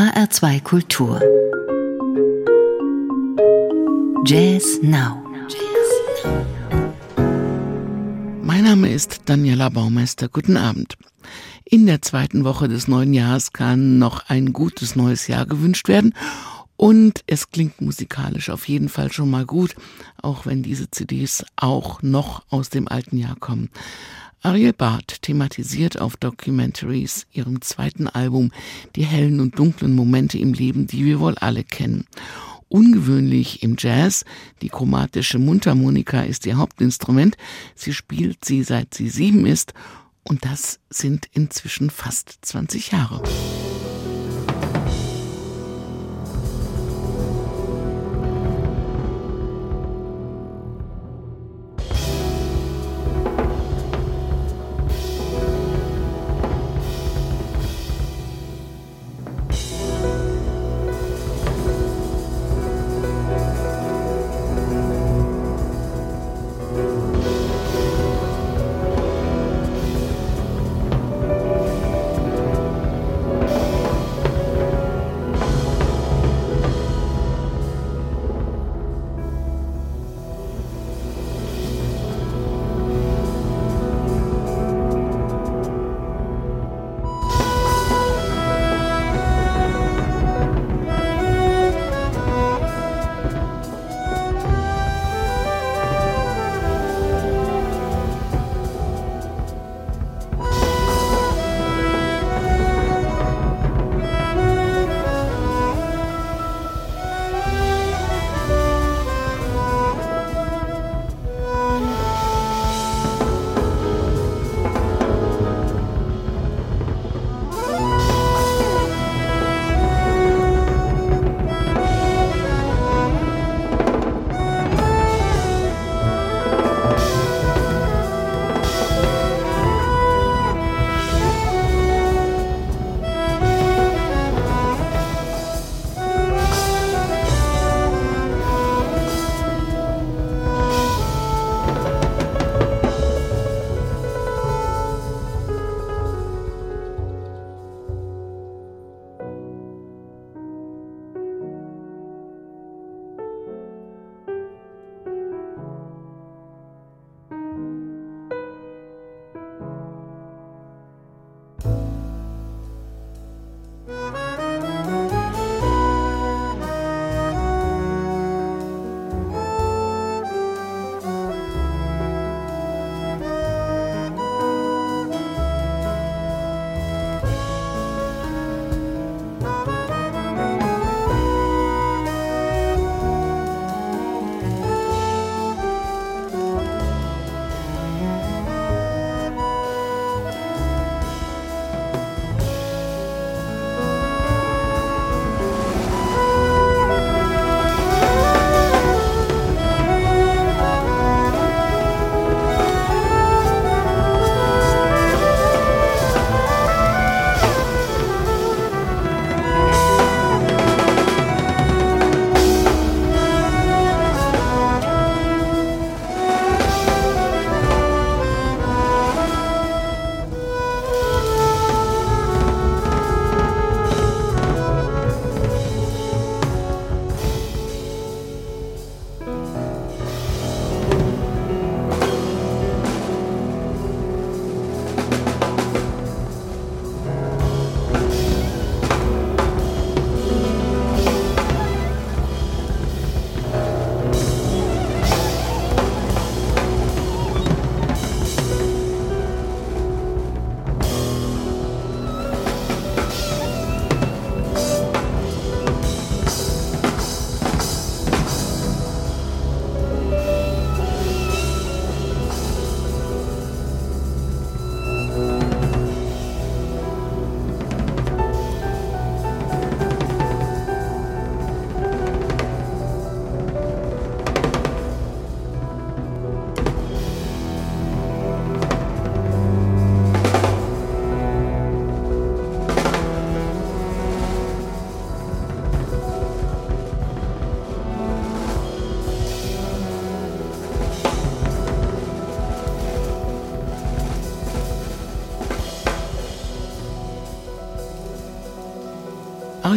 HR2 Kultur. Jazz Now. Mein Name ist Daniela Baumeister. Guten Abend. In der zweiten Woche des neuen Jahres kann noch ein gutes neues Jahr gewünscht werden. Und es klingt musikalisch auf jeden Fall schon mal gut, auch wenn diese CDs auch noch aus dem alten Jahr kommen. Ariel Barth thematisiert auf Documentaries, ihrem zweiten Album, die hellen und dunklen Momente im Leben, die wir wohl alle kennen. Ungewöhnlich im Jazz, die chromatische Mundharmonika ist ihr Hauptinstrument, sie spielt sie seit sie sieben ist und das sind inzwischen fast 20 Jahre.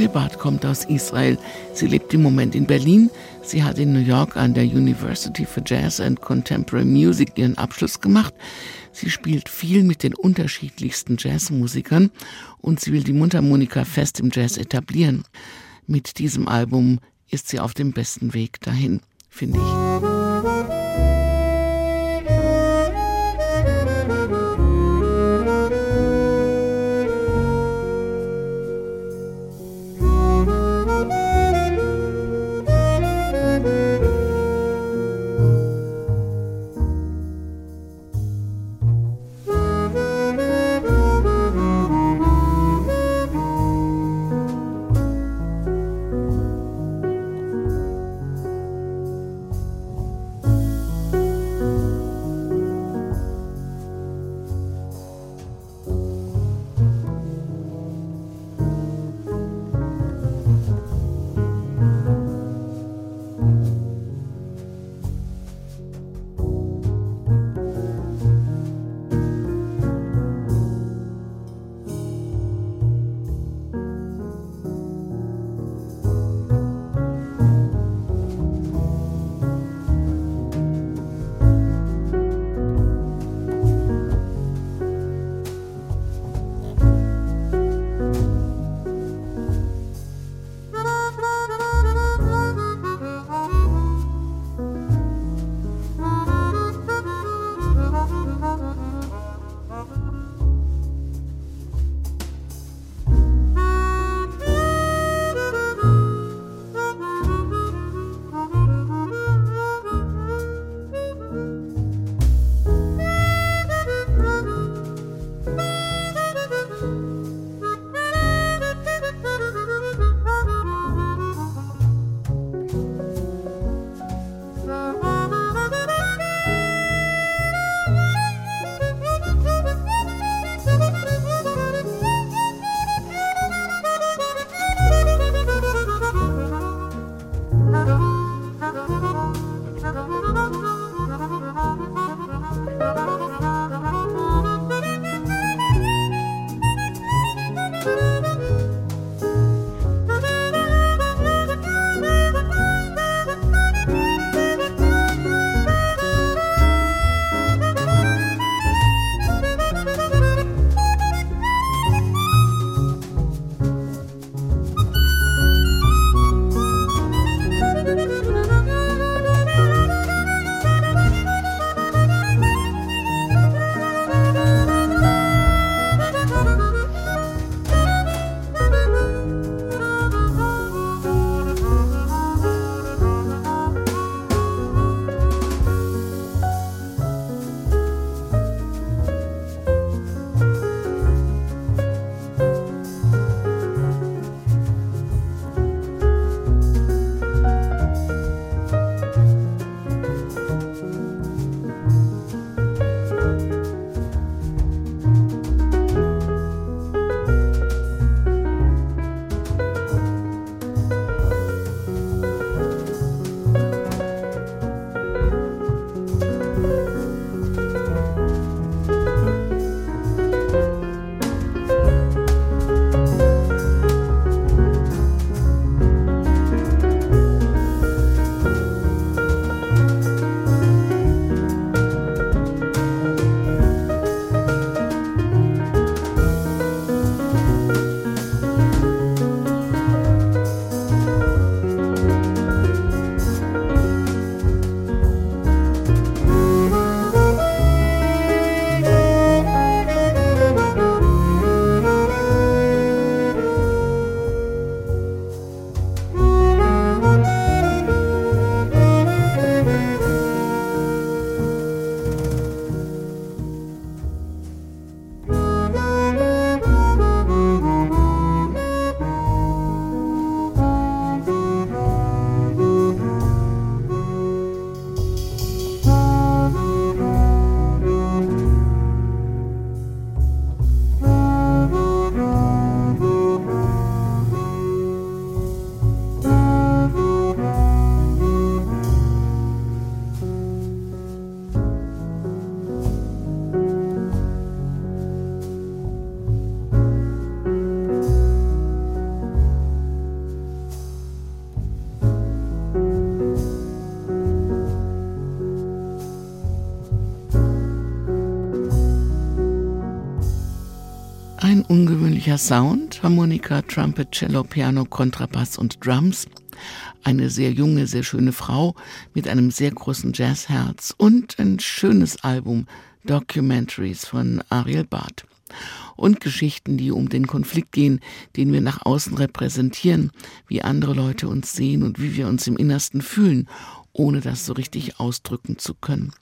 Neubart kommt aus Israel. Sie lebt im Moment in Berlin. Sie hat in New York an der University for Jazz and Contemporary Music ihren Abschluss gemacht. Sie spielt viel mit den unterschiedlichsten Jazzmusikern und sie will die Mundharmonika fest im Jazz etablieren. Mit diesem Album ist sie auf dem besten Weg dahin, finde ich. Ungewöhnlicher Sound, Harmonika, Trumpet, Cello, Piano, Kontrabass und Drums. Eine sehr junge, sehr schöne Frau mit einem sehr großen Jazzherz und ein schönes Album Documentaries von Ariel Barth. Und Geschichten, die um den Konflikt gehen, den wir nach außen repräsentieren, wie andere Leute uns sehen und wie wir uns im Innersten fühlen, ohne das so richtig ausdrücken zu können.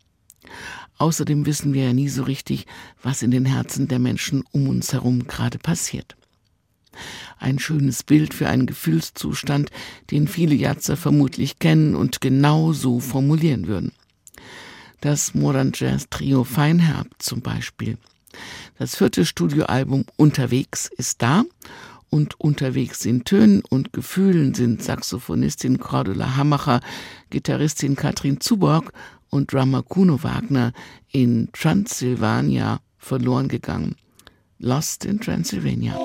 Außerdem wissen wir ja nie so richtig, was in den Herzen der Menschen um uns herum gerade passiert. Ein schönes Bild für einen Gefühlszustand, den viele Jatzer vermutlich kennen und genau so formulieren würden. Das Modern Jazz Trio Feinherb zum Beispiel. Das vierte Studioalbum Unterwegs ist da und unterwegs in Tönen und Gefühlen sind Saxophonistin Cordula Hammacher, Gitarristin Katrin Zuborg und Drummer Kuno Wagner in Transylvania verloren gegangen. Lost in Transylvania.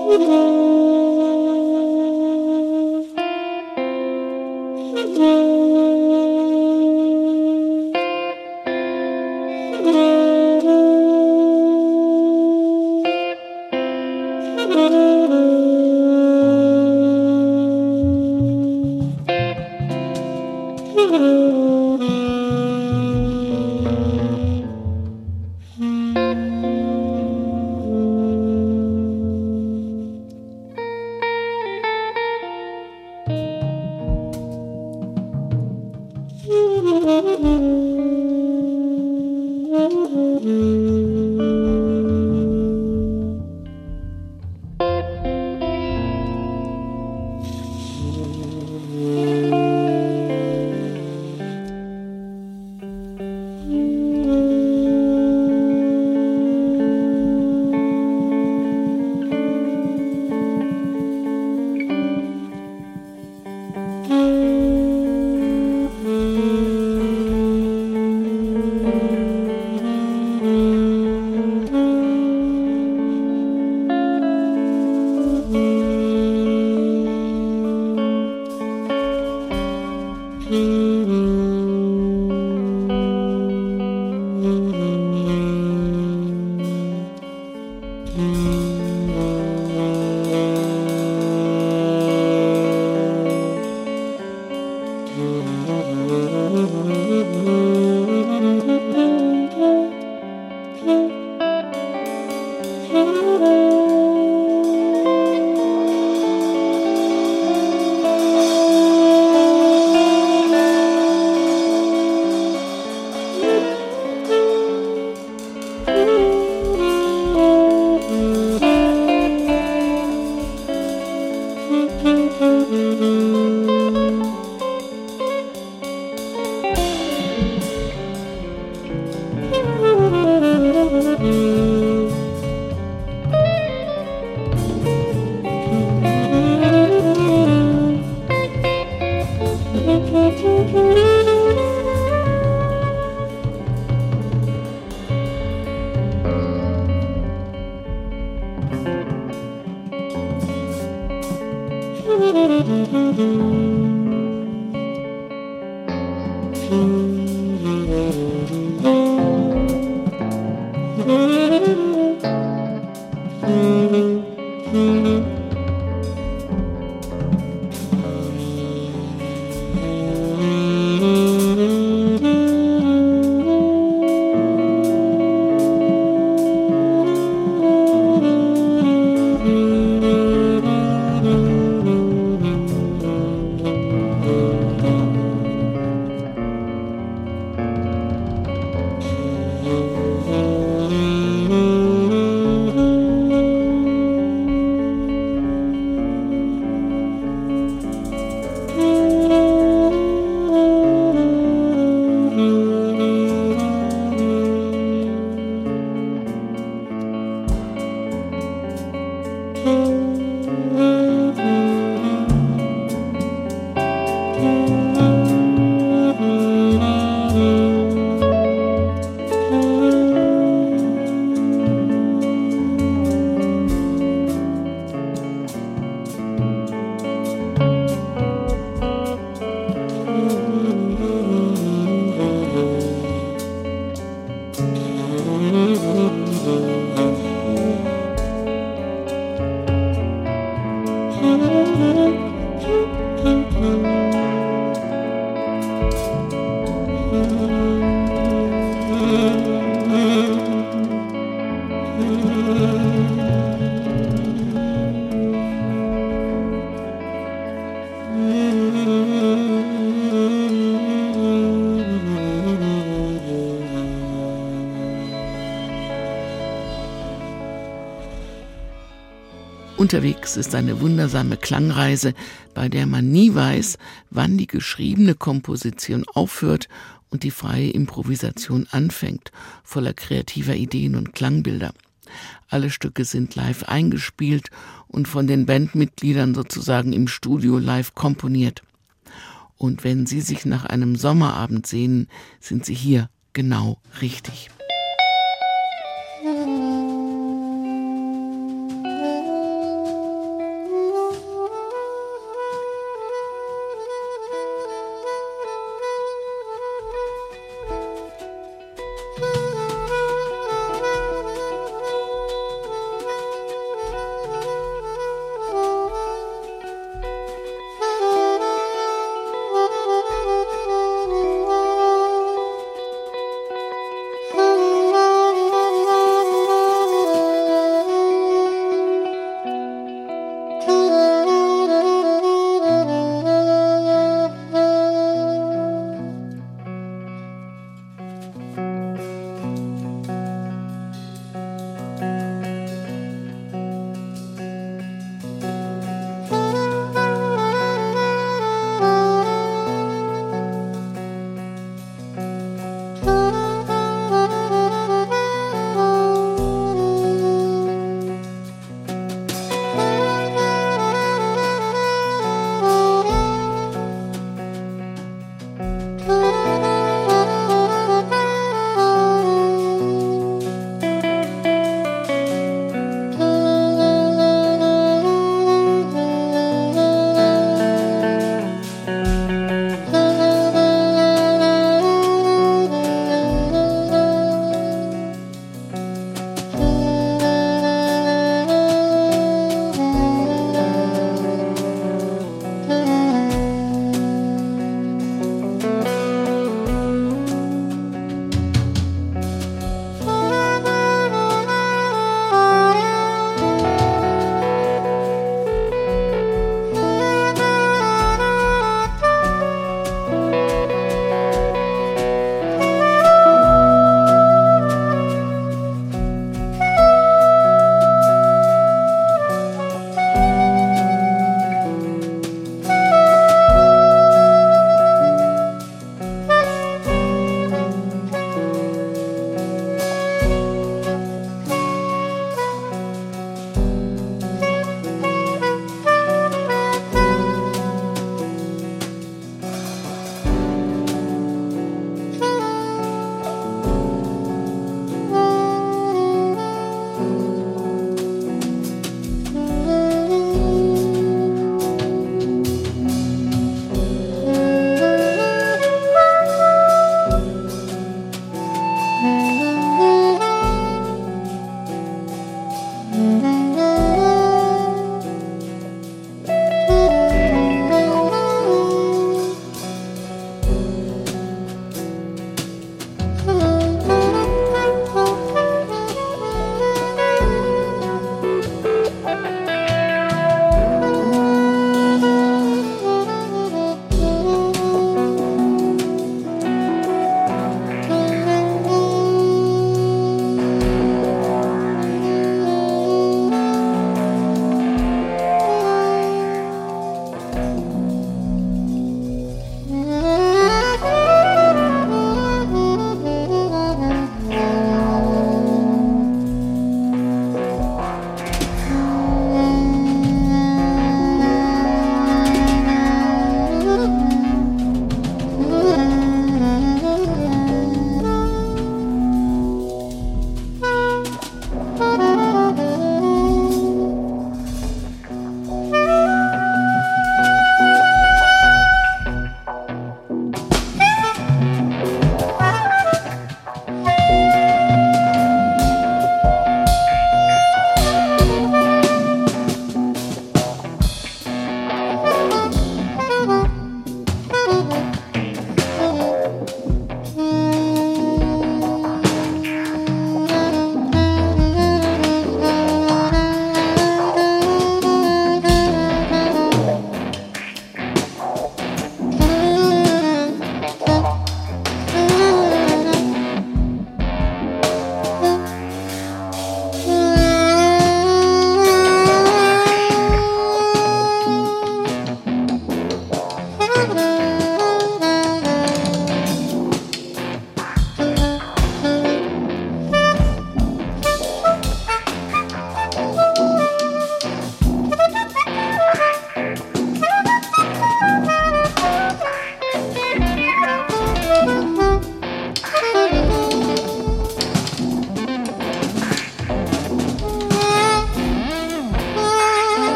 Unterwegs ist eine wundersame Klangreise, bei der man nie weiß, wann die geschriebene Komposition aufhört und die freie Improvisation anfängt, voller kreativer Ideen und Klangbilder. Alle Stücke sind live eingespielt und von den Bandmitgliedern sozusagen im Studio live komponiert. Und wenn Sie sich nach einem Sommerabend sehnen, sind Sie hier genau richtig.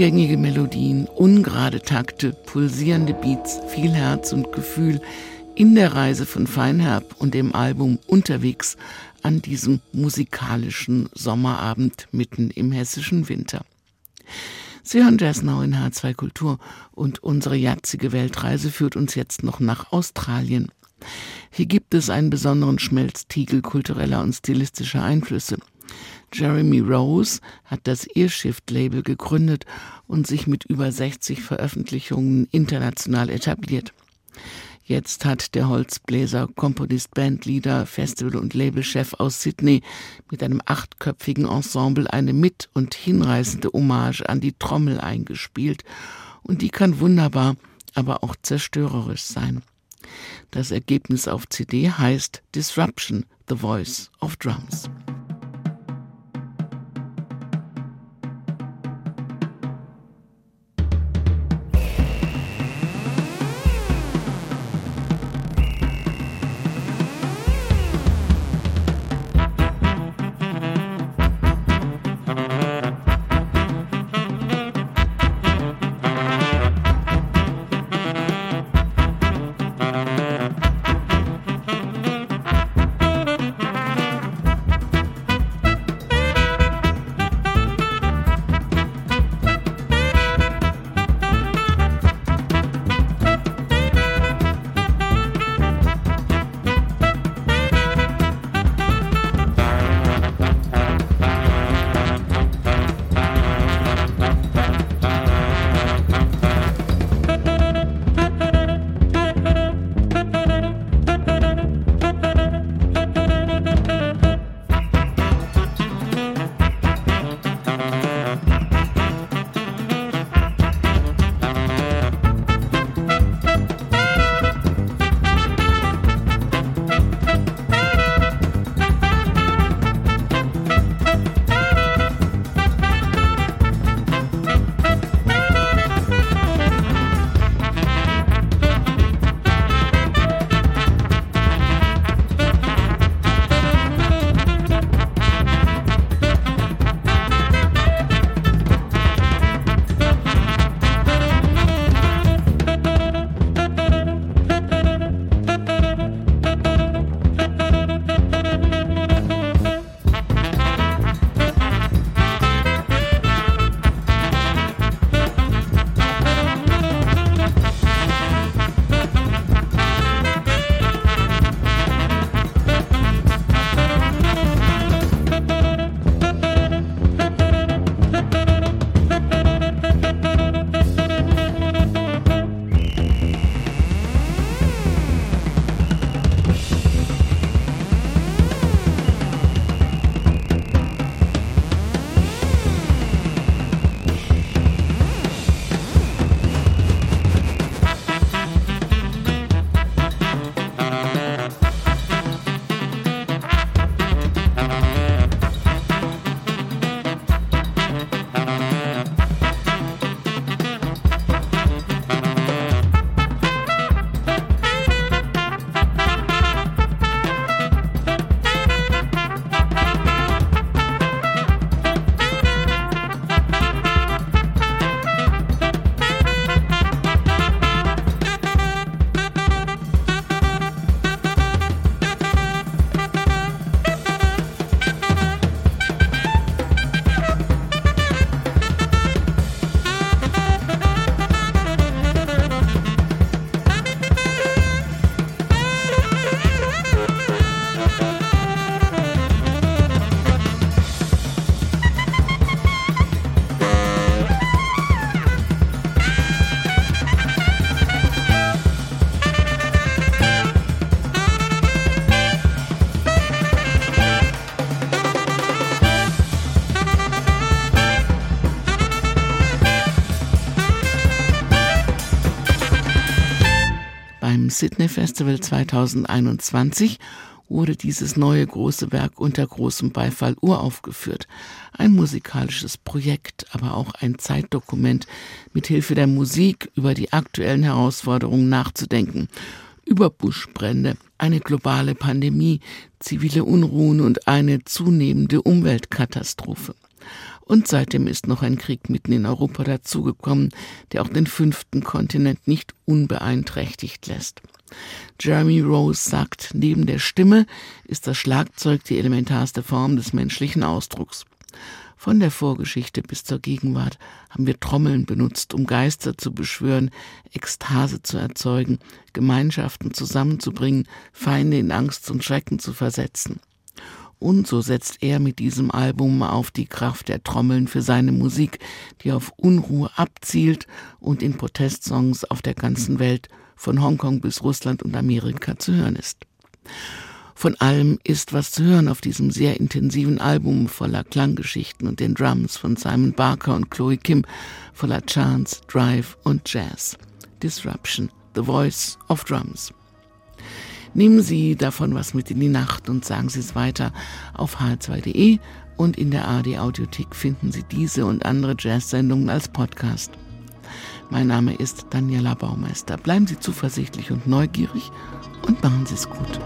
Eingängige Melodien, ungerade Takte, pulsierende Beats, viel Herz und Gefühl in der Reise von Feinherb und dem Album Unterwegs an diesem musikalischen Sommerabend mitten im hessischen Winter. Sie hören Jazz Now in H2 Kultur und unsere jatzige Weltreise führt uns jetzt noch nach Australien. Hier gibt es einen besonderen Schmelztiegel kultureller und stilistischer Einflüsse. Jeremy Rose hat das Earshift-Label gegründet und sich mit über 60 Veröffentlichungen international etabliert. Jetzt hat der Holzbläser, Komponist, Bandleader, Festival- und Labelchef aus Sydney mit einem achtköpfigen Ensemble eine mit- und hinreißende Hommage an die Trommel eingespielt. Und die kann wunderbar, aber auch zerstörerisch sein. Das Ergebnis auf CD heißt Disruption, The Voice of Drums. Sydney Festival 2021 wurde dieses neue große Werk unter großem Beifall uraufgeführt. Ein musikalisches Projekt, aber auch ein Zeitdokument, mit Hilfe der Musik über die aktuellen Herausforderungen nachzudenken. Über Buschbrände, eine globale Pandemie, zivile Unruhen und eine zunehmende Umweltkatastrophe. Und seitdem ist noch ein Krieg mitten in Europa dazugekommen, der auch den fünften Kontinent nicht unbeeinträchtigt lässt. Jeremy Rose sagt, neben der Stimme ist das Schlagzeug die elementarste Form des menschlichen Ausdrucks. Von der Vorgeschichte bis zur Gegenwart haben wir Trommeln benutzt, um Geister zu beschwören, Ekstase zu erzeugen, Gemeinschaften zusammenzubringen, Feinde in Angst und Schrecken zu versetzen. Und so setzt er mit diesem Album auf die Kraft der Trommeln für seine Musik, die auf Unruhe abzielt und in Protestsongs auf der ganzen Welt von Hongkong bis Russland und Amerika zu hören ist. Von allem ist was zu hören auf diesem sehr intensiven Album voller Klanggeschichten und den Drums von Simon Barker und Chloe Kim, voller Chants, Drive und Jazz. Disruption, The Voice of Drums. Nehmen Sie davon was mit in die Nacht und sagen Sie es weiter auf hl2.de und in der AD Audiothek finden Sie diese und andere Jazz-Sendungen als Podcast. Mein Name ist Daniela Baumeister. Bleiben Sie zuversichtlich und neugierig und machen Sie es gut.